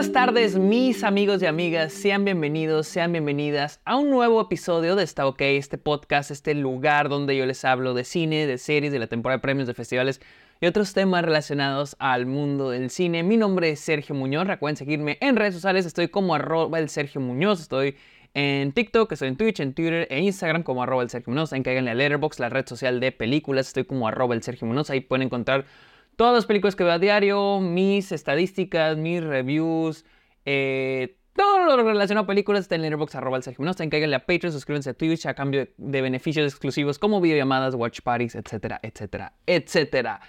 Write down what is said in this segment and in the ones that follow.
buenas tardes, mis amigos y amigas. Sean bienvenidos, sean bienvenidas a un nuevo episodio de Está OK, este podcast, este lugar donde yo les hablo de cine, de series, de la temporada de premios, de festivales y otros temas relacionados al mundo del cine. Mi nombre es Sergio Muñoz. Recuerden seguirme en redes sociales. Estoy como arroba Sergio Muñoz. Estoy en TikTok, estoy en Twitch, en Twitter e Instagram como arroba el Sergio Muñoz. En cáiganle a Letterboxd, la red social de películas. Estoy como arroba el Sergio Muñoz. Ahí pueden encontrar todas las películas que veo a diario, mis estadísticas, mis reviews, eh, todo lo relacionado a películas está en Letterboxd, arroba el Sergio a Patreon, suscríbanse a Twitch a cambio de beneficios exclusivos como videollamadas, watch parties, etcétera, etcétera, etcétera.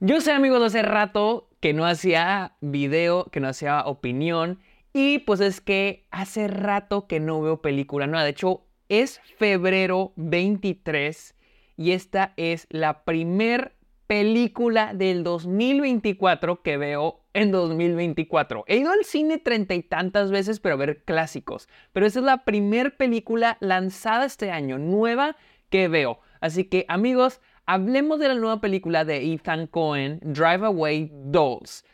Yo sé, amigos, hace rato que no hacía video, que no hacía opinión. Y pues es que hace rato que no veo película nueva. De hecho, es febrero 23 y esta es la primer película del 2024 que veo en 2024. He ido al cine treinta y tantas veces, pero a ver clásicos. Pero esta es la primer película lanzada este año, nueva, que veo. Así que, amigos, hablemos de la nueva película de Ethan Cohen, Drive Away Dolls.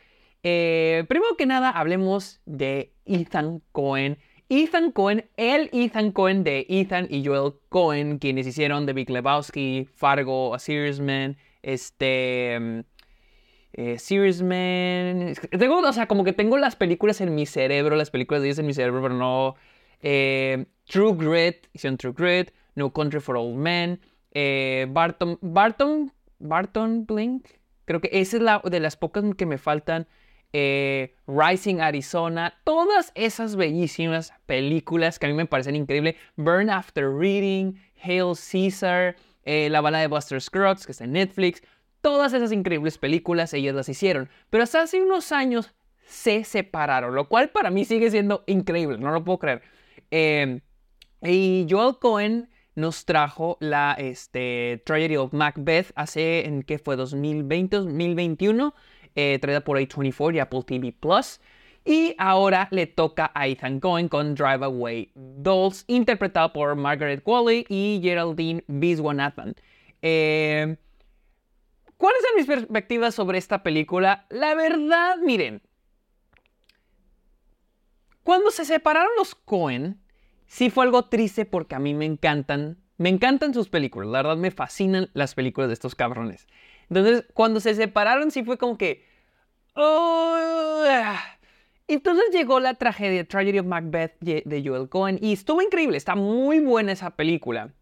Eh, primero que nada, hablemos de Ethan Cohen. Ethan Cohen, el Ethan Cohen de Ethan y Joel Cohen, quienes hicieron The Big Lebowski, Fargo, A Serious Man, este... Mm, eh, Serious Man. Tengo, o sea, como que tengo las películas en mi cerebro, las películas de ellos en mi cerebro, pero no. Eh, True Grit, hicieron True Grit, No Country for Old Men, eh, Barton, Barton, Barton Blink, creo que esa es la de las pocas que me faltan. Eh, Rising Arizona, todas esas bellísimas películas que a mí me parecen increíbles. Burn After Reading, Hail Caesar, eh, La bala de Buster Scruggs, que está en Netflix. Todas esas increíbles películas ellas las hicieron. Pero hasta hace unos años se separaron, lo cual para mí sigue siendo increíble, no lo puedo creer. y Joel Cohen nos trajo la este, Tragedy of Macbeth hace, ¿en qué fue? 2020, 2021, eh, traída por A24 y Apple TV Plus. Y ahora le toca a Ethan Cohen con Drive Away Dolls, interpretado por Margaret Qualley y Geraldine Viswanathan. Eh, ¿Cuáles son mis perspectivas sobre esta película? La verdad, miren, cuando se separaron los Cohen, sí fue algo triste porque a mí me encantan, me encantan sus películas, la verdad me fascinan las películas de estos cabrones. Entonces, cuando se separaron sí fue como que... Oh, entonces llegó la tragedia, Tragedy of Macbeth de Joel Cohen y estuvo increíble, está muy buena esa película.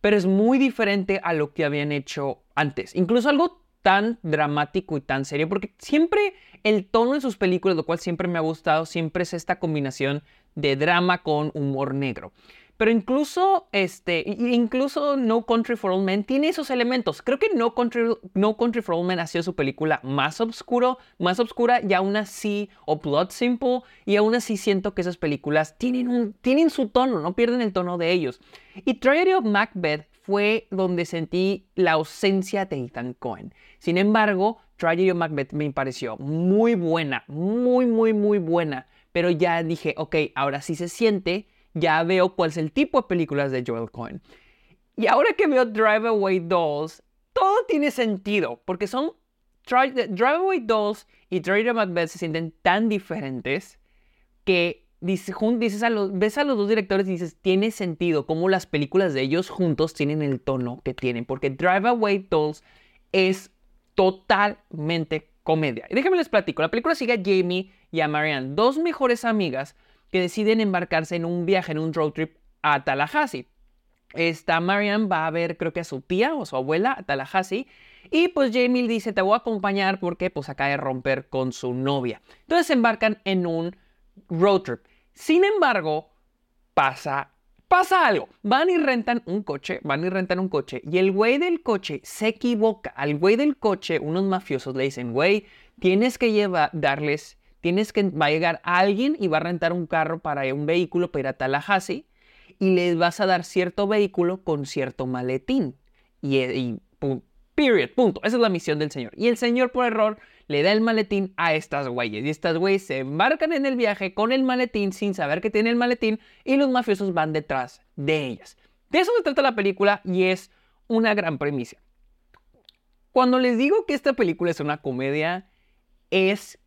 Pero es muy diferente a lo que habían hecho antes. Incluso algo tan dramático y tan serio, porque siempre el tono de sus películas, lo cual siempre me ha gustado, siempre es esta combinación de drama con humor negro. Pero incluso, este, incluso No Country for Old Men tiene esos elementos. Creo que No Country, no Country for Old Men ha sido su película más oscuro, más oscura y aún así, o Blood Simple, y aún así siento que esas películas tienen, un, tienen su tono, no pierden el tono de ellos. Y Tragedy of Macbeth fue donde sentí la ausencia de Ethan Cohen. Sin embargo, Tragedy of Macbeth me pareció muy buena, muy, muy, muy buena pero ya dije, ok, ahora sí se siente, ya veo cuál es el tipo de películas de Joel Cohen. Y ahora que veo Drive Away Dolls, todo tiene sentido, porque son Drive Away Dolls y Drive Macbeth se sienten tan diferentes que dices, a los, ves a los dos directores y dices, tiene sentido cómo las películas de ellos juntos tienen el tono que tienen, porque Drive Away Dolls es totalmente comedia. Y déjenme les platico, la película sigue a Jamie y a Marianne, dos mejores amigas que deciden embarcarse en un viaje, en un road trip a Tallahassee. Esta Marianne va a ver, creo que a su tía o su abuela a Tallahassee. Y pues Jamie dice, te voy a acompañar porque pues acaba de romper con su novia. Entonces se embarcan en un road trip. Sin embargo, pasa pasa algo. Van y rentan un coche, van y rentan un coche y el güey del coche se equivoca. Al güey del coche, unos mafiosos le dicen, güey, tienes que llevar, darles, tienes que, va a llegar alguien y va a rentar un carro para un vehículo para ir a Tallahassee y les vas a dar cierto vehículo con cierto maletín. Y, y period, punto. Esa es la misión del señor. Y el señor por error le da el maletín a estas güeyes. Y estas güeyes se embarcan en el viaje con el maletín sin saber que tiene el maletín y los mafiosos van detrás de ellas. De eso se trata la película y es una gran premisa. Cuando les digo que esta película es una comedia, es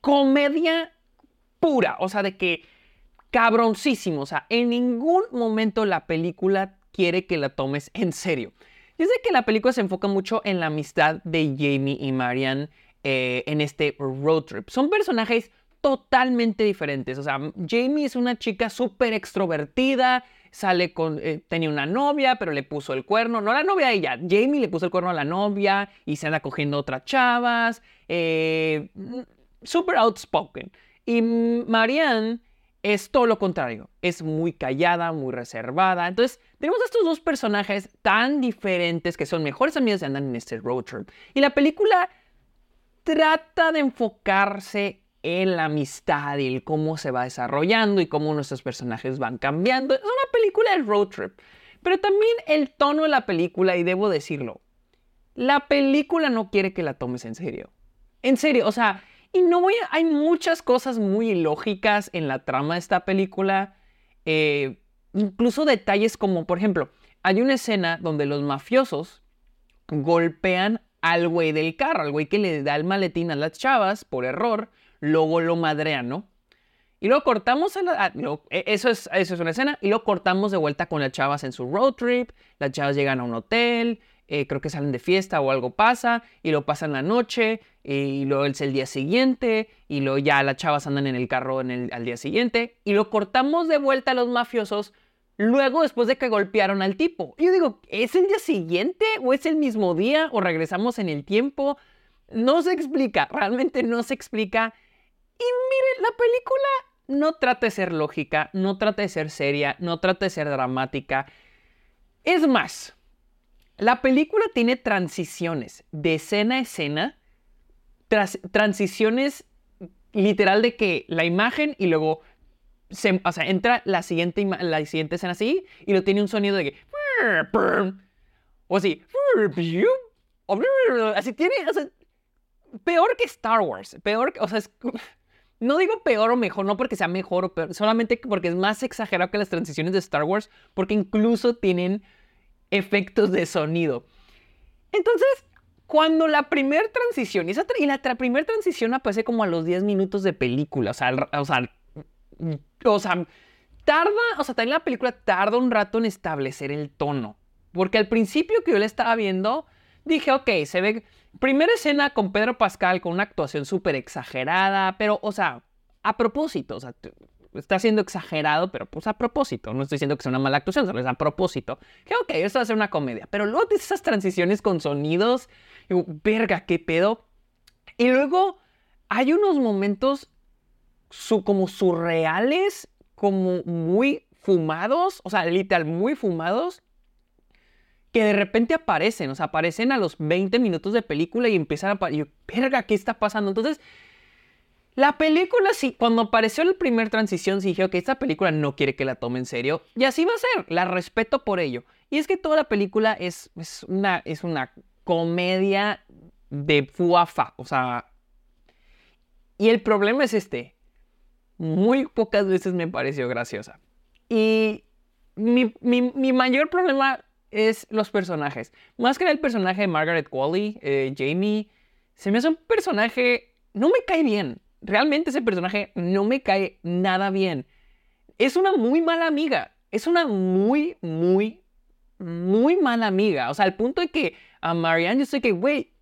comedia pura, o sea, de que cabroncísimo, o sea, en ningún momento la película quiere que la tomes en serio. Yo sé que la película se enfoca mucho en la amistad de Jamie y Marianne eh, en este road trip. Son personajes totalmente diferentes. O sea, Jamie es una chica súper extrovertida, sale con, eh, tenía una novia, pero le puso el cuerno, no la novia a ella, Jamie le puso el cuerno a la novia y se anda cogiendo otras chavas, eh, súper outspoken. Y Marianne es todo lo contrario, es muy callada, muy reservada. Entonces, tenemos estos dos personajes tan diferentes que son mejores amigos y andan en este road trip. Y la película trata de enfocarse en la amistad y el cómo se va desarrollando y cómo nuestros personajes van cambiando. Es una película de road trip. Pero también el tono de la película, y debo decirlo, la película no quiere que la tomes en serio. En serio, o sea, y no voy a, hay muchas cosas muy ilógicas en la trama de esta película. Eh, incluso detalles como, por ejemplo, hay una escena donde los mafiosos golpean al güey del carro, al güey que le da el maletín a las chavas por error, luego lo madrean, ¿no? Y luego cortamos, a la, ah, e, eso, es, eso es una escena, y luego cortamos de vuelta con las chavas en su road trip, las chavas llegan a un hotel, eh, creo que salen de fiesta o algo pasa, y lo pasan la noche, y luego es el día siguiente, y luego ya las chavas andan en el carro en el, al día siguiente, y lo cortamos de vuelta a los mafiosos, luego después de que golpearon al tipo. Y yo digo, ¿es el día siguiente o es el mismo día o regresamos en el tiempo? No se explica, realmente no se explica. Y miren, la película no trata de ser lógica, no trata de ser seria, no trata de ser dramática. Es más, la película tiene transiciones de escena a escena, transiciones literal de que la imagen y luego se, o sea, entra la siguiente, la siguiente escena así y lo tiene un sonido de que o así así tiene, peor que Star Wars, peor, o sea, es, no digo peor o mejor, no porque sea mejor o peor, solamente porque es más exagerado que las transiciones de Star Wars, porque incluso tienen efectos de sonido. Entonces, cuando la primera transición, y, esa, y la primera transición aparece como a los 10 minutos de película, o sea, o sea, o sea, tarda, o sea, también la película tarda un rato en establecer el tono. Porque al principio que yo la estaba viendo, dije, ok, se ve, primera escena con Pedro Pascal con una actuación súper exagerada, pero, o sea, a propósito, o sea, está siendo exagerado, pero pues a propósito. No estoy diciendo que sea una mala actuación, solo es a propósito. Que ok, esto va a ser una comedia. Pero luego de esas transiciones con sonidos, digo, verga, qué pedo. Y luego hay unos momentos como surreales, como muy fumados, o sea, literal, muy fumados, que de repente aparecen, o sea, aparecen a los 20 minutos de película y empiezan a... aparecer. verga, ¿qué está pasando? Entonces, la película, sí, cuando apareció la primera transición, sí dije, que esta película no quiere que la tome en serio. Y así va a ser, la respeto por ello. Y es que toda la película es, es, una, es una comedia de fuafa, o sea... Y el problema es este, muy pocas veces me pareció graciosa. Y mi, mayor problema es los personajes. Más que el personaje de Margaret Qualley, eh, Jamie, se me hace un personaje... No me cae bien. Realmente ese personaje no me cae nada bien. Es una muy mala amiga. Es una muy, muy, muy mala amiga. O sea, al punto de que a Marianne yo sé que, güey,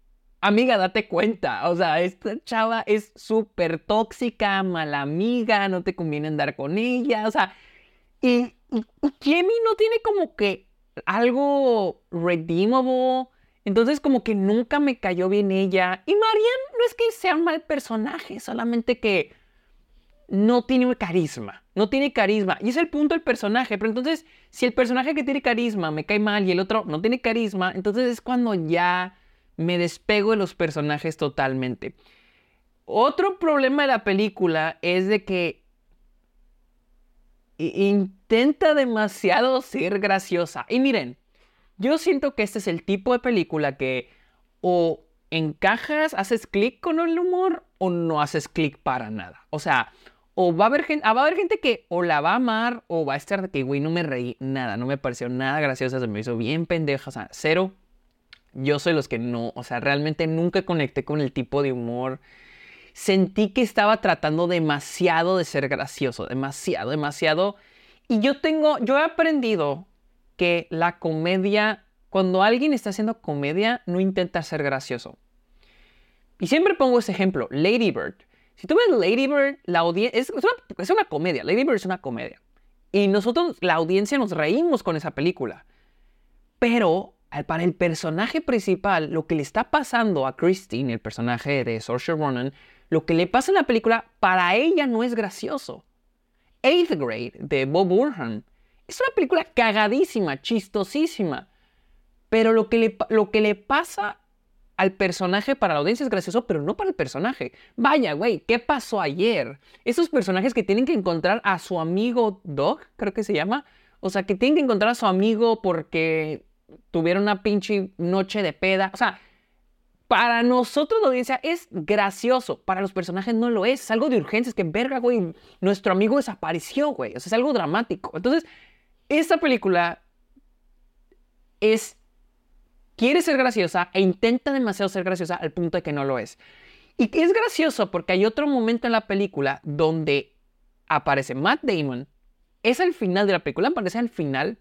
amiga, date cuenta. O sea, esta chava es súper tóxica, mala amiga, no te conviene andar con ella. O sea, y, y, no tiene como que algo redeemable. Entonces como que nunca me cayó bien ella. Y Marianne no es que sea un mal personaje, solamente que no tiene carisma. No tiene carisma. Y es el punto del personaje. Pero entonces, si el personaje que tiene carisma me cae mal y el otro no tiene carisma, entonces es cuando ya me despego de los personajes totalmente. Otro problema de la película es de que intenta demasiado ser graciosa. Y miren, yo siento que este es el tipo de película que o encajas, haces clic con el humor o no haces clic para nada. O sea, o va a haber gente, va a haber gente que o la va a amar o va a estar de que, güey, no me reí nada, no me pareció nada graciosa, se me hizo bien pendeja, o sea, cero yo soy los que no, o sea, realmente nunca conecté con el tipo de humor. sentí que estaba tratando demasiado de ser gracioso, demasiado, demasiado. Y yo tengo, yo he aprendido que la comedia, cuando alguien está haciendo comedia, no intenta ser gracioso. Y siempre pongo ese ejemplo, Lady Bird. Si tú ves Lady Bird, la audiencia, es, es una comedia, Lady Bird es una comedia. Y nosotros, la audiencia, nos reímos con esa película. Pero para el personaje principal, lo que le está pasando a Christine, el personaje de Saoirse Ronan, lo que le pasa en la película, para ella no es gracioso. Eighth Grade, de Bob Burnham, es una película cagadísima, chistosísima. Pero lo que le, lo que le pasa al personaje para la audiencia es gracioso, pero no para el personaje. Vaya, güey, ¿qué pasó ayer? Esos personajes que tienen que encontrar a su amigo Doc, creo que se llama. O sea, que tienen que encontrar a su amigo porque tuvieron una pinche noche de peda. O sea, para nosotros la audiencia es gracioso. Para los personajes no lo es. Es algo de urgencia. Es que, verga, güey, nuestro amigo desapareció, güey. O sea, es algo dramático. Entonces, esta película es quiere ser graciosa e intenta demasiado ser graciosa al punto de que no lo es. Y es gracioso porque hay otro momento en la película donde aparece Matt Damon. Es al final de la película, aparece al final.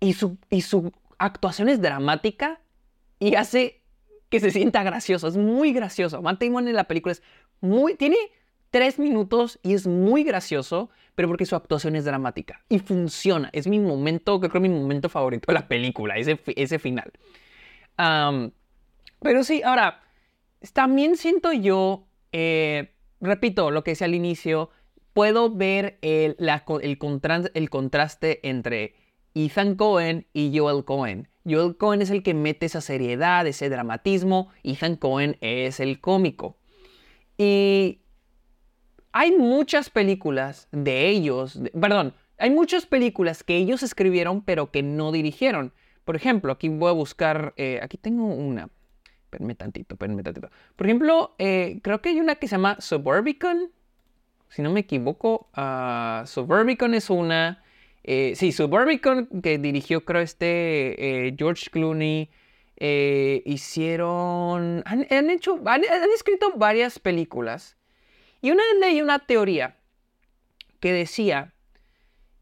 Y su, y su actuación es dramática y hace que se sienta gracioso. Es muy gracioso. Matt Damon en la película es muy. Tiene tres minutos y es muy gracioso, pero porque su actuación es dramática y funciona. Es mi momento, creo que mi momento favorito de la película, ese, ese final. pero sí, ahora, también siento yo, eh, repito lo que decía al inicio, puedo ver el, el, el contraste entre Ethan Cohen y Joel Cohen. Joel Cohen es el que mete esa seriedad, ese dramatismo, Ethan Cohen es el cómico. Y hay muchas películas de ellos, perdón, hay muchas películas que ellos escribieron pero que no dirigieron. Por ejemplo, aquí voy a buscar, eh, aquí tengo una. Espérenme tantito, espérenme tantito. Por ejemplo, eh, creo que hay una que se llama Suburbicon. Si no me equivoco, uh, Suburbicon es una. Eh, sí, Suburbicon que dirigió, creo, este George Clooney. hicieron. Han, hecho. han escrito varias películas. Y una vez leí una teoría que decía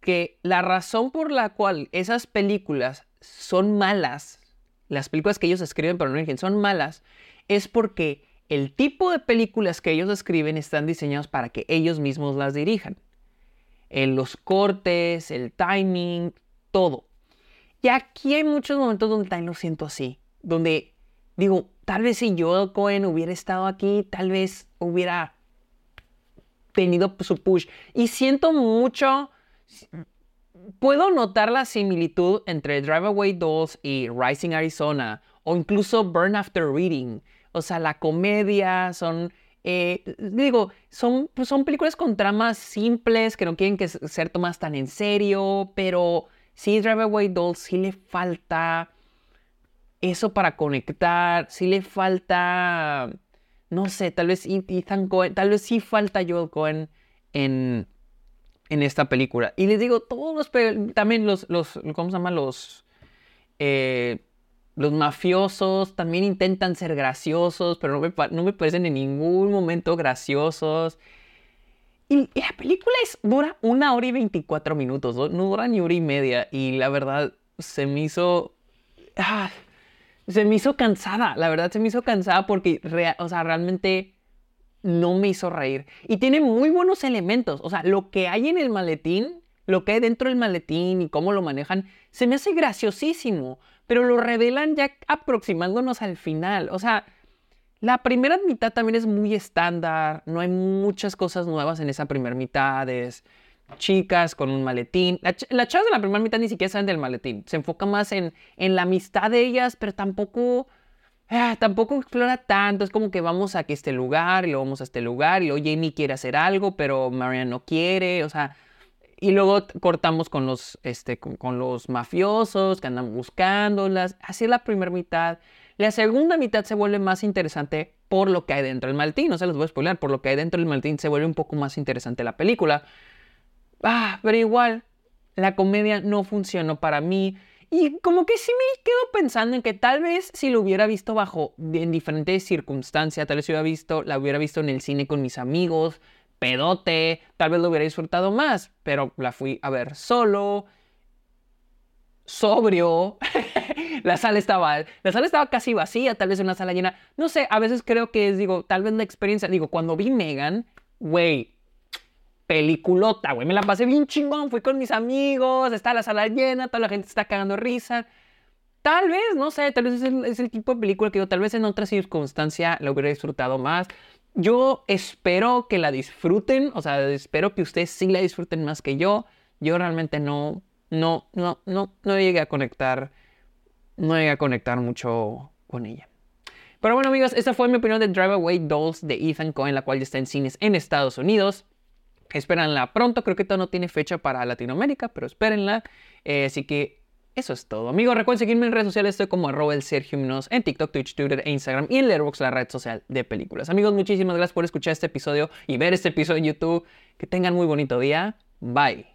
que la razón por la cual esas películas son malas, las películas que ellos escriben pero no dirigen son malas, es porque el tipo de películas que ellos escriben están diseñados para que ellos mismos las dirijan. En los cortes, el timing, todo. Y aquí hay muchos momentos donde también lo siento así, donde digo, tal vez si yo, Cohen hubiera estado aquí, tal vez hubiera tenido su push. Y siento mucho, puedo notar la similitud entre Drive Away 2 y Rising Arizona, o incluso Burn After Reading. O sea, la comedia, son... Eh, digo, son, pues son películas con tramas simples que no quieren que ser tomadas tan en serio, pero sí, Drive Away 2 sí le falta eso para conectar, sí le falta no sé, tal vez Ethan Cohen, tal vez sí falta Joel Cohen en, en esta película. Y les digo, todos los, también los, los ¿cómo se llama? Los, eh, los mafiosos también intentan ser graciosos, pero no me, no me parecen en ningún momento graciosos. Y, la película es, dura una hora y 24 minutos, no, dura ni hora y media. Y la verdad, se me hizo... Ah, se me hizo cansada, la verdad se me hizo cansada porque, o sea, realmente no me hizo reír. Y tiene muy buenos elementos, o sea, lo que hay en el maletín, lo que hay dentro del maletín y cómo lo manejan, se me hace graciosísimo, pero lo revelan ya aproximándonos al final, o sea... La primera mitad también es muy estándar, no hay muchas cosas nuevas en esa primera mitad, es chicas con un maletín. La, la chavas de la primera mitad ni siquiera saben del maletín. Se enfoca más en, en la amistad de ellas, pero tampoco, ah, tampoco explora tanto. Es como que vamos a este lugar y luego vamos a este lugar y luego Jamie quiere hacer algo, pero Marianne no quiere. O sea, y luego cortamos con los, este, con, los mafiosos que andan buscándolas. Así es la primera mitad. La segunda mitad se vuelve más interesante por lo que hay dentro del maletín. No se los voy a spoiler. Por lo que hay dentro del maletín se vuelve un poco más interesante la película. Ah, pero igual, la comedia no funcionó para mí. Y como que sí me quedo pensando en que tal vez si lo hubiera visto bajo en diferentes circunstancias, tal vez hubiera visto, la hubiera visto en el cine con mis amigos, pedote, tal vez lo hubiera disfrutado más, pero la fui a ver solo, sobrio. la sala estaba, la sala estaba casi vacía, tal vez una sala llena. No sé, a veces creo que es, digo, tal vez la experiencia, digo, cuando vi Megan, güey, peliculota, güey, me la pasé bien chingón, fui con mis amigos, está la sala llena, toda la gente está cagando risa. Tal vez, no sé, tal vez es el, tipo de película que yo tal vez en otra circunstancia la hubiera disfrutado más. Yo espero que la disfruten, o sea, espero que ustedes sí la disfruten más que yo. Yo realmente no, no, no, no, no llegué a conectar, no llegué a conectar mucho con ella. Pero bueno amigos, esta fue mi opinión de Drive Away Dolls de Ethan Cohen, la cual ya está en cines en Estados Unidos. Espérenla pronto, creo que todavía no tiene fecha para Latinoamérica, pero espérenla. Eh, así que eso es todo. Amigos, recuerden seguirme en redes sociales, estoy como arroba el Sergio en TikTok, Twitch, Twitter e Instagram y en Letterboxd, la red social de películas. Amigos, muchísimas gracias por escuchar este episodio y ver este episodio en YouTube. Que tengan muy bonito día. Bye.